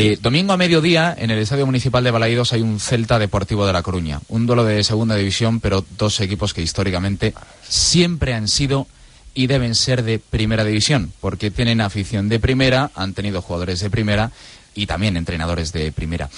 Eh, domingo a mediodía, en el Estadio Municipal de Balaidos hay un Celta Deportivo de La Coruña. Un duelo de segunda división, pero dos equipos que históricamente siempre han sido y deben ser de primera división, porque tienen afición de primera, han tenido jugadores de primera y también entrenadores de primera.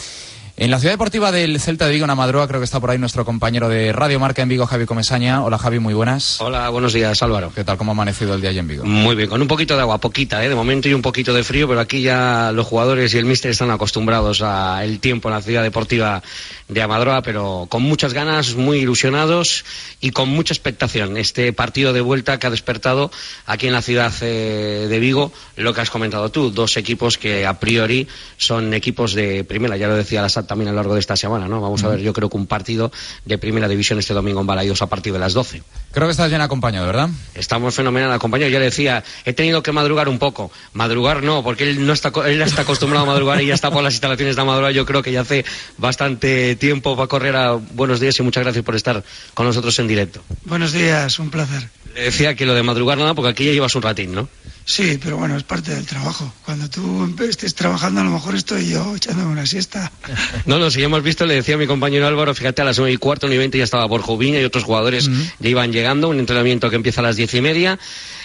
En la ciudad deportiva del Celta de Vigo, en Amadroa, creo que está por ahí nuestro compañero de Radio Marca en Vigo, Javi Comesaña. Hola Javi, muy buenas. Hola, buenos días Álvaro. ¿Qué tal? ¿Cómo ha amanecido el día allí en Vigo? Muy bien, con un poquito de agua, poquita, ¿eh? de momento y un poquito de frío, pero aquí ya los jugadores y el míster están acostumbrados al tiempo en la ciudad deportiva de Amadroa, pero con muchas ganas, muy ilusionados y con mucha expectación. Este partido de vuelta que ha despertado aquí en la ciudad eh, de Vigo, lo que has comentado tú, dos equipos que a priori son equipos de primera, ya lo decía la SAT también a lo largo de esta semana, ¿no? Vamos a ver, yo creo que un partido de primera división este domingo en Balaidos a partir de las 12. Creo que estás bien acompañado, ¿verdad? Estamos fenomenal acompañados. Ya le decía, he tenido que madrugar un poco. Madrugar no, porque él no está, él está acostumbrado a madrugar y ya está por las instalaciones de Amadroa. Yo creo que ya hace bastante tiempo va a correr a buenos días y muchas gracias por estar con nosotros en directo. Buenos días, un placer. Le decía que lo de madrugar nada, porque aquí ya llevas un ratín, ¿no? Sí, pero bueno, es parte del trabajo. Cuando tú estés trabajando, a lo mejor estoy yo echándome una siesta. No, no, si ya hemos visto, le decía a mi compañero Álvaro, fíjate, a las nueve y cuarto, nueve y veinte ya estaba por Jubín y otros jugadores uh -huh. ya iban llegando, un entrenamiento que empieza a las diez y media.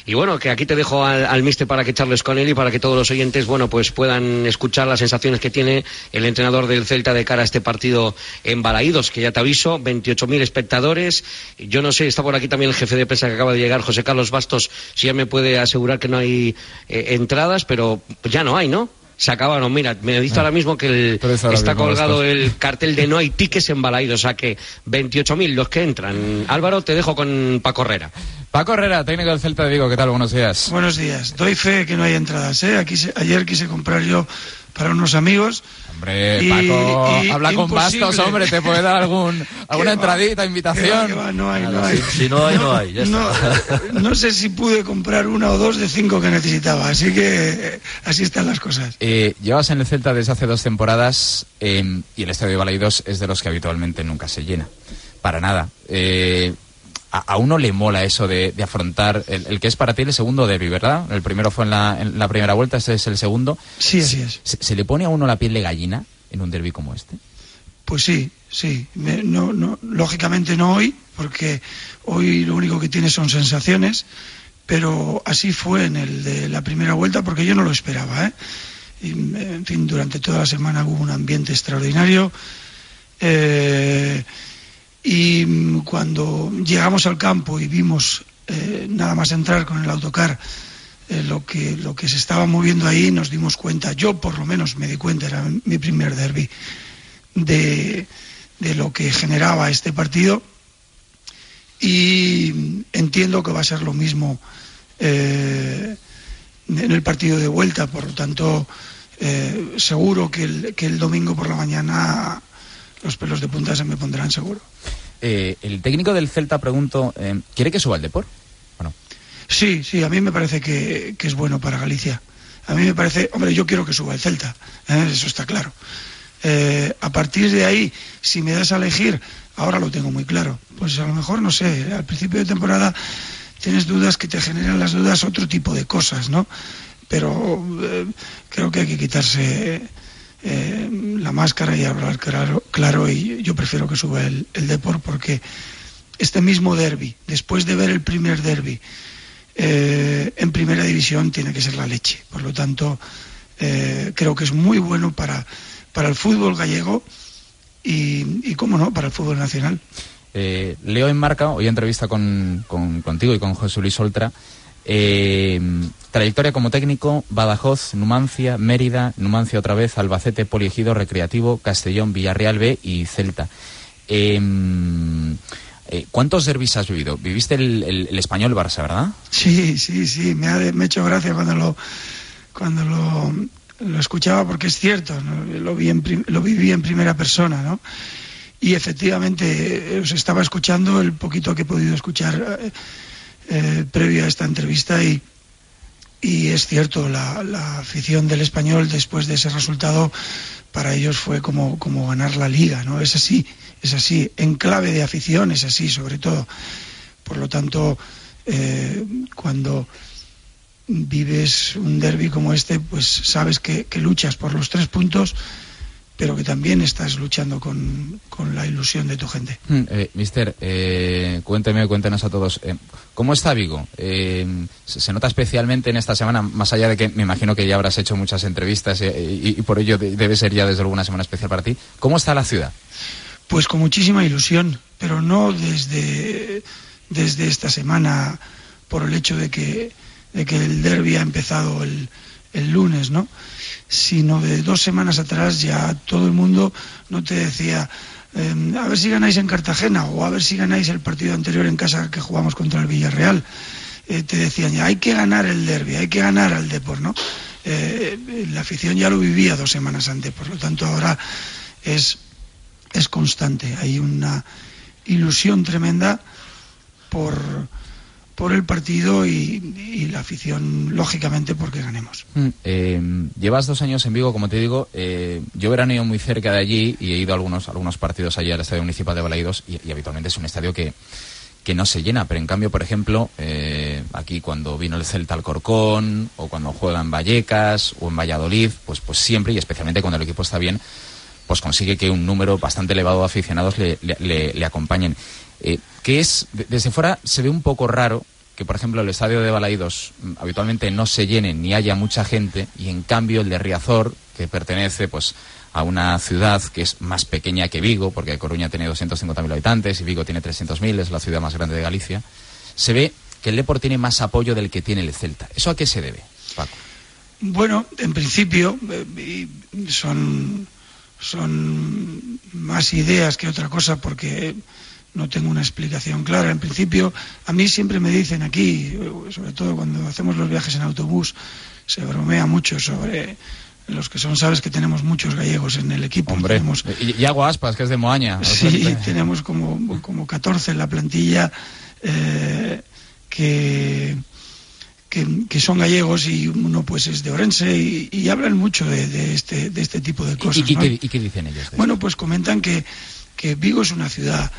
Y bueno, que aquí te dejo al, al mister para que charles con él y para que todos los oyentes, bueno, pues puedan escuchar las sensaciones que tiene el entrenador del Celta de cara a este partido en Balaídos, que ya te aviso, 28.000 espectadores. Yo no sé, está por aquí también el jefe de prensa que acaba de llegar, José Carlos Bastos, si ya me puede asegurar que no hay eh, entradas, pero ya no hay, ¿no? Se acabaron. Mira, me dice ahora mismo que el, está colgado el cartel de no hay tickets en Balaidos, o sea que 28.000 los que entran. Álvaro, te dejo con Paco Herrera. Paco Herrera, técnico del Celta de Vigo, ¿qué tal? Buenos días. Buenos días. Doy fe que no hay entradas, ¿eh? Aquí, ayer quise comprar yo para unos amigos. Hombre, y, Paco, y, habla con Bastos, hombre, te puede dar algún, alguna entradita, va, invitación. Va, no hay, no hay. Si, si, no hay, no, no hay. Ya no, está. no, sé si pude comprar una o dos de cinco que necesitaba, así que eh, así están las cosas. Eh, llevas en el Celta desde hace dos temporadas eh, y el estadio de Balaidos es de los que habitualmente nunca se llena. Para nada. Eh, a, a, uno le mola eso de, de afrontar el, el, que es para ti el segundo derby, ¿verdad? El primero fue en la, en la primera vuelta, este es el segundo. Sí, así es. ¿Se, ¿Se, le pone a uno la piel de gallina en un derby como este? Pues sí, sí. Me, no, no, lógicamente no hoy, porque hoy lo único que tiene son sensaciones, pero así fue en el de la primera vuelta, porque yo no lo esperaba, ¿eh? Y, en fin, durante toda la semana hubo un ambiente extraordinario. Eh, y cuando llegamos al campo y vimos eh, nada más entrar con el autocar eh, lo, que, lo que se estaba moviendo ahí, nos dimos cuenta, yo por lo menos me di cuenta, era mi primer derby, de, de lo que generaba este partido. Y entiendo que va a ser lo mismo eh, en el partido de vuelta, por lo tanto seguro que el, que el domingo por la mañana los pelos de punta se me pondrán seguro. Eh, el técnico del Celta, pregunto, eh, ¿quiere que suba el Depor? Bueno. Sí, sí, a mí me parece que, que, es bueno para Galicia. A mí me parece, hombre, yo quiero que suba el Celta, ¿eh? eso está claro. Eh, a partir de ahí, si me das a elegir, ahora lo tengo muy claro. Pues a lo mejor, no sé, al principio de temporada tienes dudas que te generan las dudas otro tipo de cosas, ¿no? Pero creo que hay que quitarse eh, la máscara y hablar claro, claro y yo prefiero que suba el, el Depor porque este mismo derby, después de ver el primer derby eh, en primera división, tiene que ser la leche. Por lo tanto, eh, creo que es muy bueno para, para el fútbol gallego y, y, cómo no, para el fútbol nacional. Eh, leo en Marca, hoy entrevista con, con, contigo y con José Luis Oltra. Eh, trayectoria como técnico, Badajoz, Numancia, Mérida, Numancia otra vez, Albacete, Poliegido, Recreativo, Castellón, Villarreal B y Celta. Eh, eh, ¿Cuántos derbis has vivido? Viviste el, el, el español Barça, ¿verdad? Sí, sí, sí. Me ha, hecho gracia cuando lo, cuando lo escuchaba porque es cierto, lo, vi lo viví en primera persona, ¿no? Y efectivamente os estaba escuchando el poquito que he podido escuchar previo a esta entrevista y, y es cierto, la, la, afición del español después de ese resultado para ellos fue como, como ganar la liga, ¿no? Es así, es así, en clave de afición es así, sobre todo. Por lo tanto, eh, cuando vives un derby como este, pues sabes que luchas por los tres puntos pero que también estás luchando con, la ilusión de tu gente. Mm, eh, mister, eh, cuénteme, cuéntenos a todos, eh, ¿cómo está Vigo? Eh, se, nota especialmente en esta semana, más allá de que me imagino que ya habrás hecho muchas entrevistas y, por ello debe ser ya desde luego una semana especial para ti. ¿Cómo está la ciudad? Pues con muchísima ilusión, pero no desde, desde esta semana por el hecho de que, de que el derby ha empezado el, el lunes, ¿no? Sino de dos semanas atrás ya todo el mundo no te decía em, a ver si ganáis en Cartagena o a ver si ganáis el partido anterior en casa que jugamos contra el Villarreal. Eh, te decían ya hay que ganar el derby, hay que ganar al Depor, ¿no? Eh, la afición ya lo vivía dos semanas antes, por lo tanto ahora es, es constante, hay una ilusión tremenda por, por el partido y, la afición, lógicamente, porque ganemos. Mm, eh, llevas dos años en Vigo, como te digo. Eh, yo veraneo muy cerca de allí y he ido a algunos, algunos partidos allí al Estadio Municipal de Balaidos y, habitualmente es un estadio que, que no se llena. Pero en cambio, por ejemplo, eh, aquí cuando vino el Celta al Corcón o cuando juega en Vallecas o en Valladolid, pues, pues siempre y especialmente cuando el equipo está bien, pues consigue que un número bastante elevado de aficionados le, le, le acompañen. Que es, desde fuera se ve un poco raro que, por ejemplo, el estadio de Balaídos mm, habitualmente no se llene ni haya mucha gente y, en cambio, el de Riazor, que pertenece pues a una ciudad que es más pequeña que Vigo, porque Coruña tiene 250.000 habitantes y Vigo tiene 300.000, es la ciudad más grande de Galicia, se ve que el Depor tiene más apoyo del que tiene el Celta. ¿Eso a qué se debe, Paco? Bueno, en principio eh, son, son más ideas que otra cosa, porque no tengo una explicación clara. En principio, a mí siempre me dicen aquí, sobre todo cuando hacemos los viajes en autobús, se bromea mucho sobre los que son, sabes que tenemos muchos gallegos en el equipo. Hombre, y, hago aspas, que es de Moaña. Sí, tenemos como, como 14 en la plantilla eh, que, que, son gallegos y uno pues es de Orense y, hablan mucho de, este, de este tipo de cosas. ¿Y, qué, dicen ellos? bueno, pues comentan que, que Vigo es una ciudad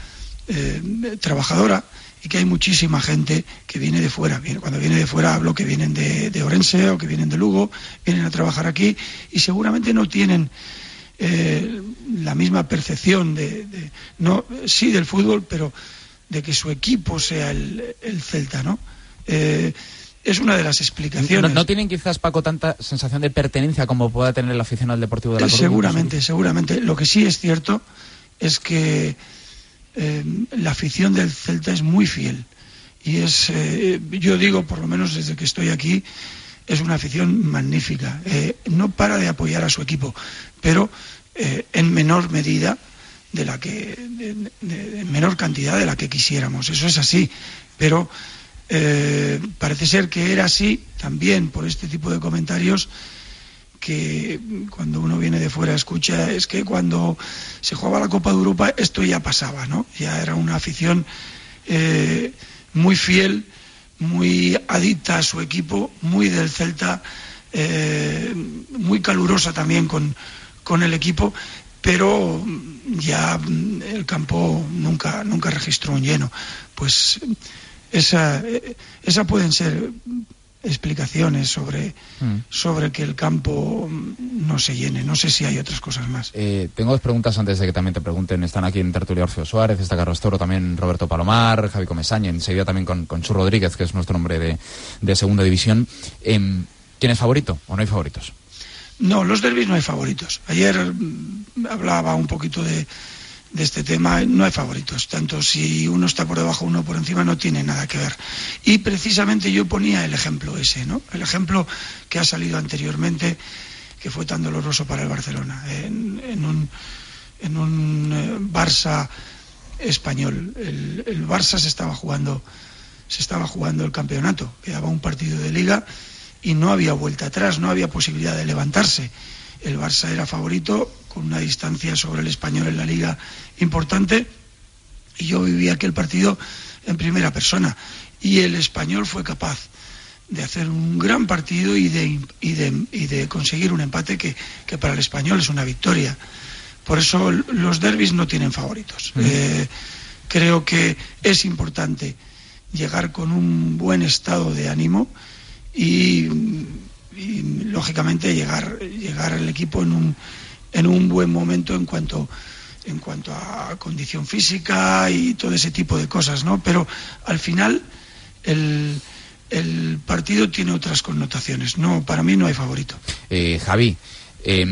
eh, trabajadora y que hay muchísima gente que viene de fuera. Cuando viene de fuera hablo que vienen de, Orense o que vienen de Lugo, vienen a trabajar aquí y seguramente no tienen eh, la misma percepción de, no sí del fútbol, pero de que su equipo sea el, Celta, ¿no? Eh, es una de las explicaciones. ¿No, tienen quizás, Paco, tanta sensación de pertenencia como pueda tener el aficionado al Deportivo de la Coruña? Seguramente, seguramente. Lo que sí es cierto es que eh, la afición del Celta es muy fiel. Y es, eh, yo digo, por lo menos desde que estoy aquí, es una afición magnífica. Eh, no para de apoyar a su equipo, pero en menor medida de la que, en menor cantidad de la que quisiéramos. Eso es así. Pero parece ser que era así también por este tipo de comentarios que cuando uno viene de fuera escucha es que cuando se jugaba la Copa de Europa esto ya pasaba, ¿no? Ya era una afición eh, muy fiel, muy adicta a su equipo, muy del Celta, eh, muy calurosa también con, con el equipo, pero ya el campo nunca, nunca registró un lleno. Pues esa, esa pueden ser explicaciones sobre, mm. sobre que el campo no se llene. No sé si hay otras cosas más. Eh, tengo dos preguntas antes de que también te pregunten. Están aquí en tertulia Orfeo Suárez, está Carlos Toro, también Roberto Palomar, Javi Comesaña, enseguida también con, con Chu Rodríguez, que es nuestro hombre de, de segunda división. Eh, ¿Quién es favorito o no hay favoritos? No, los derbis no hay favoritos. Ayer mm, hablaba un poquito de de este tema no hay favoritos. Tanto si uno está por debajo, uno por encima, no tiene nada que ver. Y precisamente yo ponía el ejemplo ese, ¿no? El ejemplo que ha salido anteriormente, que fue tan doloroso para el Barcelona, en, un, en un eh, Barça español. El, el, Barça se estaba jugando se estaba jugando el campeonato, quedaba un partido de liga y no había vuelta atrás, no había posibilidad de levantarse. El Barça era favorito con una distancia sobre el español en la liga importante y yo viví aquel partido en primera persona y el español fue capaz de hacer un gran partido y de, y de, y de conseguir un empate que, que, para el español es una victoria. Por eso los derbis no tienen favoritos. Eh, creo que es importante llegar con un buen estado de ánimo y, y lógicamente llegar, llegar al equipo en un, en un buen momento en cuanto en cuanto a condición física y todo ese tipo de cosas, ¿no? Pero al final el, el partido tiene otras connotaciones. No, para mí no hay favorito. Eh, Javi, eh,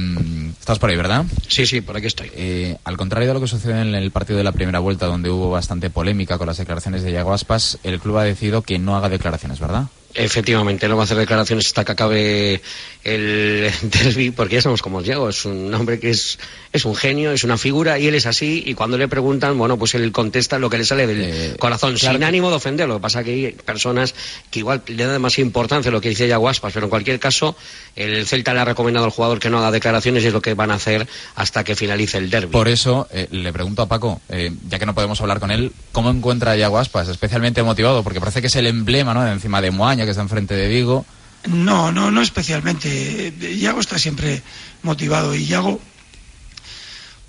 estás por ahí, ¿verdad? Sí, sí, por aquí estoy. Eh, al contrario de lo que sucedió en el partido de la primera vuelta, donde hubo bastante polémica con las declaraciones de Iago Aspas, el club ha decidido que no haga declaraciones, ¿verdad? Efectivamente, no va a hacer declaraciones hasta que acabe el derby, porque ya sabemos cómo es Diego, es un hombre que es, es un genio, es una figura, y él es así, y cuando le preguntan, bueno, pues él contesta lo que le sale del Eh, corazón, claro sin que- ánimo de ofender. Lo que pasa que hay personas que igual le dan demasiada importancia a lo que dice ya Guaspas, pero en cualquier caso, el Celta le ha recomendado al jugador que no haga declaraciones y es lo que van a hacer hasta que finalice el derby. Por eso eh, le pregunto a Paco, eh, ya que no podemos hablar con él, ¿cómo encuentra a Iago Aspas? Especialmente motivado, porque parece que es el emblema, ¿no? De encima de Moaña, que está enfrente de Vigo. No, no, no especialmente. Yago está siempre motivado y Yago,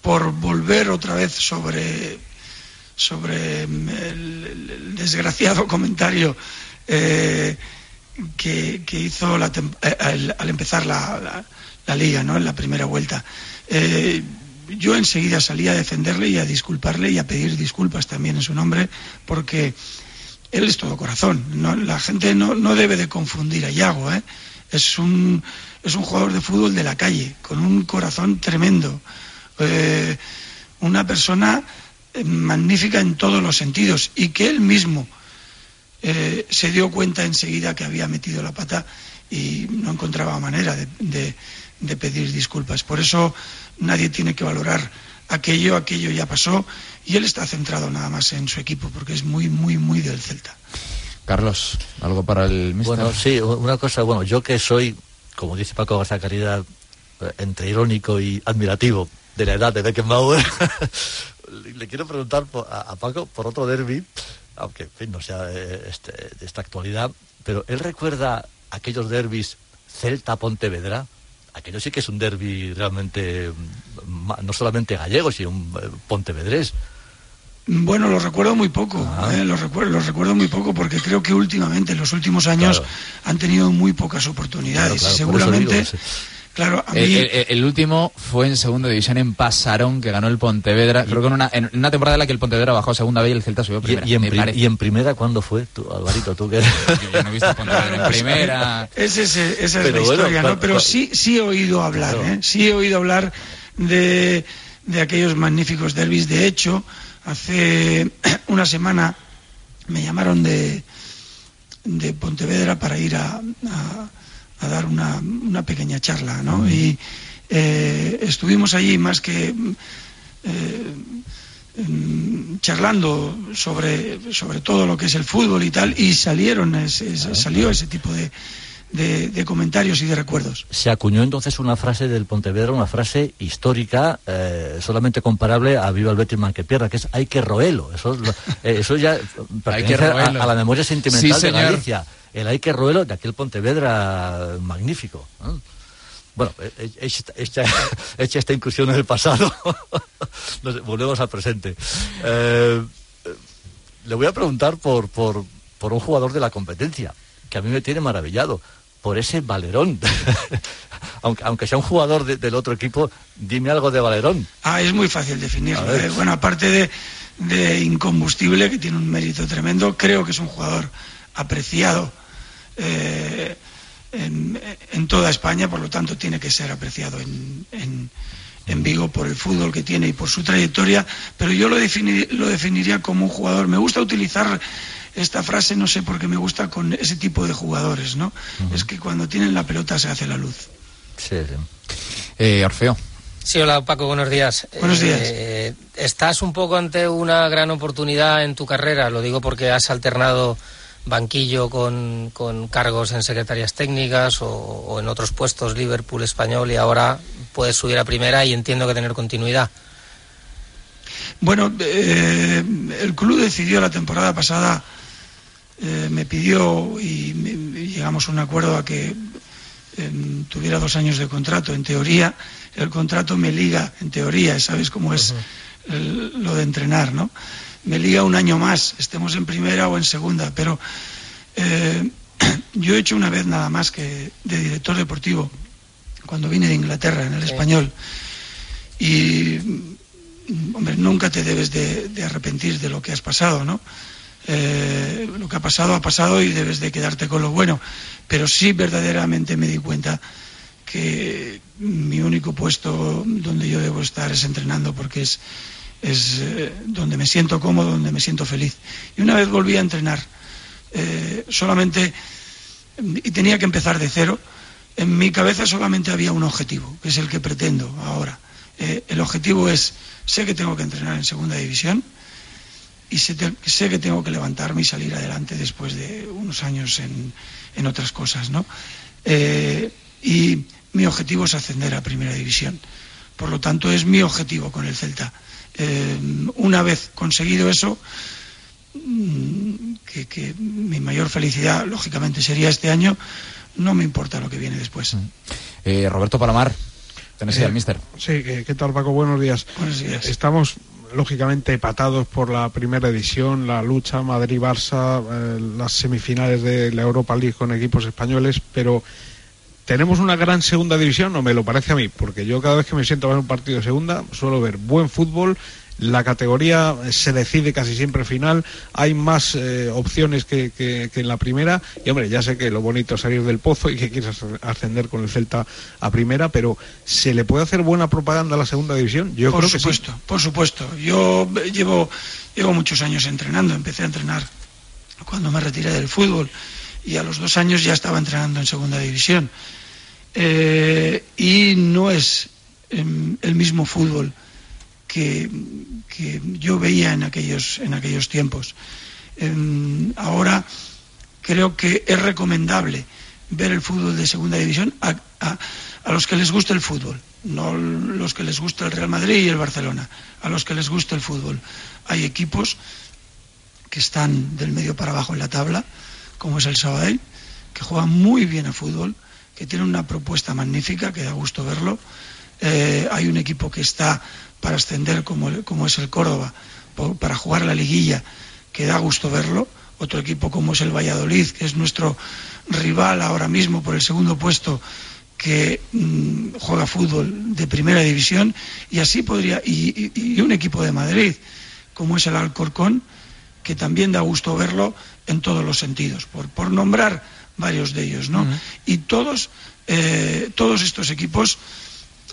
por volver otra vez sobre, sobre el, desgraciado comentario eh, que, que hizo la eh, al, al empezar la, la- la liga, ¿no? En la primera vuelta. Eh, yo enseguida salí a defenderle y a disculparle y a pedir disculpas también en su nombre, porque él es todo corazón. La gente no, no debe de confundir a Yago. ¿eh? Es, un, es un jugador de fútbol de la calle, con un corazón tremendo. Eh, una persona eh, magnífica en todos los sentidos y que él mismo se dio cuenta enseguida que había metido la pata y no encontraba manera de pedir disculpas. Por eso nadie tiene que valorar aquello, aquello ya pasó y él está centrado nada más en su equipo porque es muy, muy, muy del Celta. Carlos, ¿algo para el mister? Bueno, sí, una cosa, bueno, yo que soy, como dice Paco García Caridad, eh, entre irónico y admirativo de la edad de Beckenbauer, le- le quiero preguntar a, Paco por otro derby, aunque en fin, no sea eh, este, de esta actualidad, pero él recuerda aquellos derbis Celta-Pontevedra. Aquello sí que es un derby realmente, mm, ma- no solamente gallego, sino un eh, pontevedrés. Bueno, lo recuerdo muy poco, Ah. ¿eh? lo, recuerdo, lo recuerdo muy poco porque creo que últimamente, en los últimos años, Claro. han tenido muy pocas oportunidades. Claro, claro, seguramente, digo, sí. claro, a mí... El, el- el último fue en segunda división en Pasarón, que ganó el Pontevedra. Creo que en una, en una temporada en la que el Pontevedra bajó a segunda vez y el Celta subió a Y, primera. y en, me pri- parece. y en primera cuándo fue? Tú, Alvarito, tú que... Yo, no he visto Pontevedra en primera. Es ese- esa es Pero la bueno, historia, ¿no? Pero sí, sí he oído hablar. ¿eh? Sí he oído hablar de, de aquellos magníficos derbis. De hecho, hace una semana me llamaron de, de Pontevedra para ir a, a- a dar una, una pequeña charla, ¿no? Y eh, estuvimos allí más que... eh, charlando sobre, sobre todo lo que es el fútbol y tal, y salieron ese- ese- salió ese tipo de, de- de comentarios y de recuerdos. Se acuñó entonces una frase del Pontevedra, una frase histórica, eh, solamente comparable a Viva el Betis man que pierda, que es hay que roelo. Eso, es lo- eh, eso ya pertenece a, la memoria sentimental Sí, de señor. Galicia. El hay que roelo de aquel Pontevedra magnífico. ¿no? Bueno, eh, eh, hecha, hecha- hecha esta incursión en el pasado, nos volvemos al presente. Le voy a preguntar por, por, por un jugador de la competencia, que a mí me tiene maravillado, por ese Valerón. aunque, aunque sea un jugador de- del otro equipo, dime algo de Valerón. Ah, es muy fácil definirlo. ¿eh? Bueno, aparte de, de incombustible, que tiene un mérito tremendo, creo que es un jugador apreciado eh, en, en toda España, por lo tanto tiene que ser apreciado en, en- en Vigo por el fútbol que tiene y por su trayectoria, pero yo lo, defini- lo definiría como un jugador. Me gusta utilizar esta frase, no sé por qué me gusta con ese tipo de jugadores, ¿no? Es que cuando tienen la pelota se hace la luz. Sí, sí. Eh, Orfeo. Sí, hola Paco, buenos días. Buenos días. Eh, estás un poco ante una gran oportunidad en tu carrera, lo digo porque has alternado banquillo con, cargos en secretarías técnicas o, en otros puestos, Liverpool, Español, y ahora puedes subir a primera y entiendo que tener continuidad. Bueno, eh, el club decidió la temporada pasada, eh, me pidió y, llegamos a un acuerdo a que em, tuviera dos años de contrato. En teoría, el contrato me liga, en teoría, ¿sabes cómo es lo de entrenar, no? Me liga un año más, estemos en primera o en segunda, pero eh, yo he hecho una vez nada más que de director deportivo, cuando vine de Inglaterra, en el español, y hombre, nunca te debes de, arrepentir de lo que has pasado, ¿no? Eh, lo que ha pasado ha pasado y debes de quedarte con lo bueno, pero sí verdaderamente me di cuenta que mi único puesto donde yo debo estar es entrenando porque es, es eh, donde me siento cómodo, donde me siento feliz. Y una vez volví a entrenar, eh, solamente, y tenía que empezar de cero, en mi cabeza solamente había un objetivo, que es el que pretendo ahora. el objetivo es Sé que tengo que entrenar en segunda división y sé, que tengo que levantarme y salir adelante después de unos años en, otras cosas, ¿no? Eh, y mi objetivo es ascender a primera división. Por lo tanto, es mi objetivo con el Celta. Eh, una vez conseguido eso, mm, que, mi mayor felicidad, lógicamente, sería este año, no me importa lo que viene después. Mm. Eh, Roberto Palomar, Tenés eh, mister. Sí, ¿qué tal Paco? Buenos días. Buenos días. Estamos lógicamente patados por la primera edición, la lucha Madrid-Barça, eh, las semifinales de la Europa League con equipos españoles, pero tenemos una gran segunda división, o me lo parece a mí, porque yo cada vez que me siento a ver un partido de segunda suelo ver buen fútbol, la categoría se decide casi siempre al final, hay más eh, opciones que, en la primera, y hombre, ya sé que lo bonito es salir del pozo y que quieres ascender con el Celta a primera, pero ¿se le puede hacer buena propaganda a la segunda división? Yo por creo supuesto, que por supuesto. Yo llevo, llevo muchos años entrenando, empecé a entrenar cuando me retiré del fútbol y a los dos años ya estaba entrenando en segunda división. Eh, y no es em, el mismo fútbol que, yo veía en aquellos, en aquellos tiempos. Em, ahora creo que es recomendable ver el fútbol de segunda división a, los que les gusta el fútbol, no los que les gusta el Real Madrid y el Barcelona, a los que les gusta el fútbol. Hay equipos que están del medio para abajo en la tabla, como es el Sabadell, que juegan muy bien a fútbol, que tienen una propuesta magnífica, que da gusto verlo. Eh, hay un equipo que está para ascender como, como es el Córdoba, para jugar la liguilla, que da gusto verlo. Otro equipo como es el Valladolid, que es nuestro rival ahora mismo por el segundo puesto, que mm, juega fútbol de primera división. Y así podría, y, un equipo de Madrid, como es el Alcorcón, que también da gusto verlo en todos los sentidos, por, por nombrar varios de ellos, ¿no? Y todos, eh, todos estos equipos,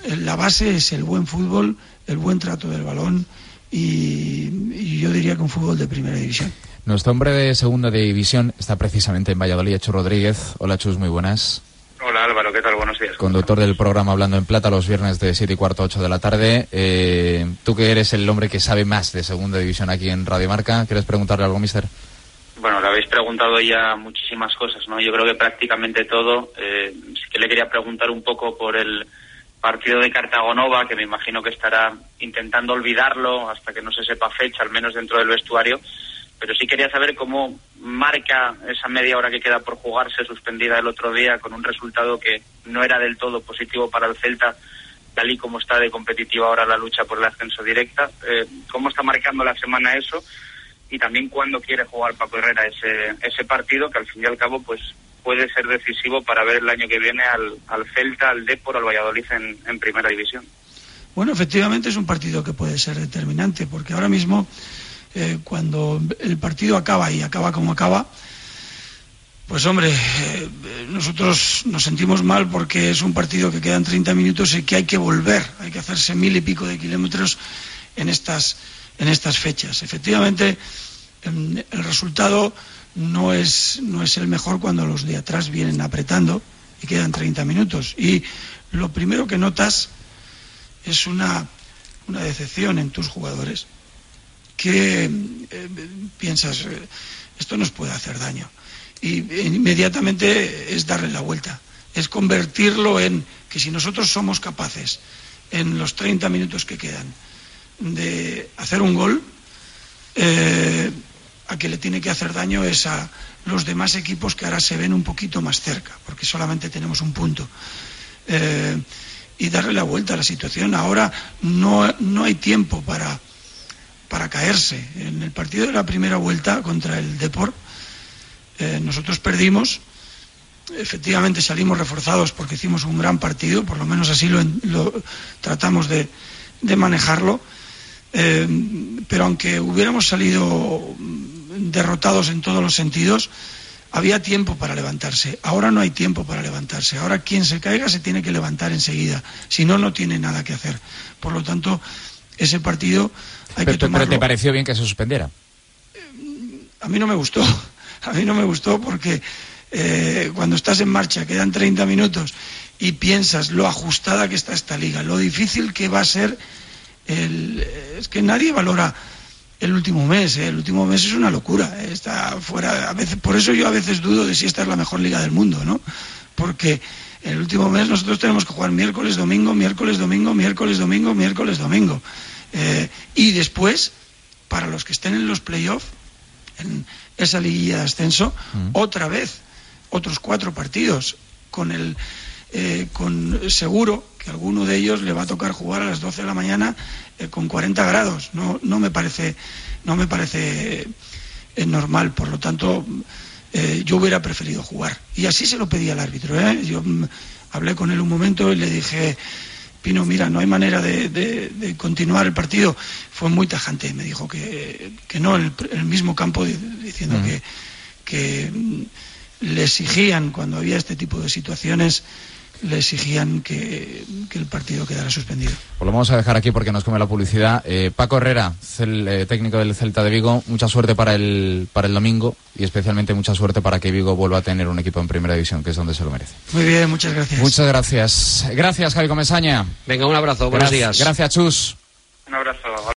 eh, la base es el buen fútbol, el buen trato del balón y, yo diría que un fútbol de primera división. Nuestro hombre de segunda división está precisamente en Valladolid, Chus Rodríguez. Hola Chus, muy buenas. Hola Álvaro, ¿qué tal? Buenos días. Conductor del programa Hablando en Plata los viernes de 7 y cuarto a 8 de la tarde. Eh, tú que eres el hombre que sabe más de segunda división aquí en Radio Marca, ¿quieres preguntarle algo, mister? Bueno, le habéis preguntado ya muchísimas cosas, ¿no? Yo creo que prácticamente todo. Eh, sí que le quería preguntar un poco por el partido de Cartagonova, que me imagino que estará intentando olvidarlo hasta que no se sepa fecha, al menos dentro del vestuario. Pero sí quería saber cómo marca esa media hora que queda por jugarse, suspendida el otro día, con un resultado que no era del todo positivo para el Celta, tal y como está de competitiva ahora la lucha por el ascenso directa. Eh, ¿Cómo está marcando la semana eso? Y también cuándo quiere jugar Paco Herrera ese, ese partido, que al fin y al cabo, pues puede ser decisivo para ver el año que viene al, al Celta, al Depor, al Valladolid en, primera división. Bueno, efectivamente es un partido que puede ser determinante, porque ahora mismo, eh, cuando el partido acaba y acaba como acaba, pues hombre, eh, nosotros nos sentimos mal porque es un partido que quedan 30 minutos y que hay que volver, hay que hacerse mil y pico de kilómetros en estas, en estas fechas. Efectivamente, el resultado no es, no es el mejor cuando los de atrás vienen apretando y quedan 30 minutos. Y lo primero que notas es una, una decepción en tus jugadores que eh, piensas, eh, esto nos puede hacer daño. Y inmediatamente es darle la vuelta, es convertirlo en que si nosotros somos capaces en los 30 minutos que quedan de hacer un gol, eh, a que le tiene que hacer daño es a los demás equipos que ahora se ven un poquito más cerca, porque solamente tenemos un punto. Eh, y darle la vuelta a la situación. Ahora no, no hay tiempo para, para caerse. En el partido de la primera vuelta contra el Deport, eh, nosotros perdimos. Efectivamente salimos reforzados porque hicimos un gran partido, por lo menos así lo, lo tratamos de, de manejarlo. Eh, pero aunque hubiéramos salido derrotados en todos los sentidos, había tiempo para levantarse. Ahora no hay tiempo para levantarse. Ahora quien se caiga se tiene que levantar enseguida. Si no, no tiene nada que hacer. Por lo tanto, ese partido hay pero, que tomarlo. ¿Pero te pareció bien que se suspendiera? A mí no me gustó. A mí no me gustó porque eh, cuando estás en marcha, quedan 30 minutos y piensas lo ajustada que está esta liga, lo difícil que va a ser el... Es que nadie valora el último mes. ¿eh? El último mes es una locura. ¿eh? Está fuera. A veces, por eso yo a veces dudo de si esta es la mejor liga del mundo, ¿no? Porque el último mes nosotros tenemos que jugar miércoles, domingo, miércoles, domingo, miércoles, domingo, miércoles, domingo. Eh, y después, para los que estén en los playoffs, en esa liguilla de ascenso, mm. otra vez, otros cuatro partidos, con el. Con seguro que a alguno de ellos le va a tocar jugar a las 12 de la mañana eh, con 40 grados. No, no me parece, no me parece eh, normal. Por lo tanto, eh, yo hubiera preferido jugar. Y así se lo pedí al árbitro. ¿eh? Yo mm, hablé con él un momento y le dije, Pino, mira, no hay manera de, de, de continuar el partido. Fue muy tajante. Me dijo que, que no, en el, el, mismo campo, diciendo mm. que, que le exigían cuando había este tipo de situaciones le exigían que, que, el partido quedara suspendido. Pues lo vamos a dejar aquí porque nos come la publicidad. Eh, Paco Herrera, el eh, técnico del Celta de Vigo, mucha suerte para el, para el domingo y especialmente mucha suerte para que Vigo vuelva a tener un equipo en primera división, que es donde se lo merece. Muy bien, muchas gracias. Muchas gracias. Gracias, Javi Comesaña. Venga, un abrazo, buenos gracias, días. Gracias, Chus. Un abrazo.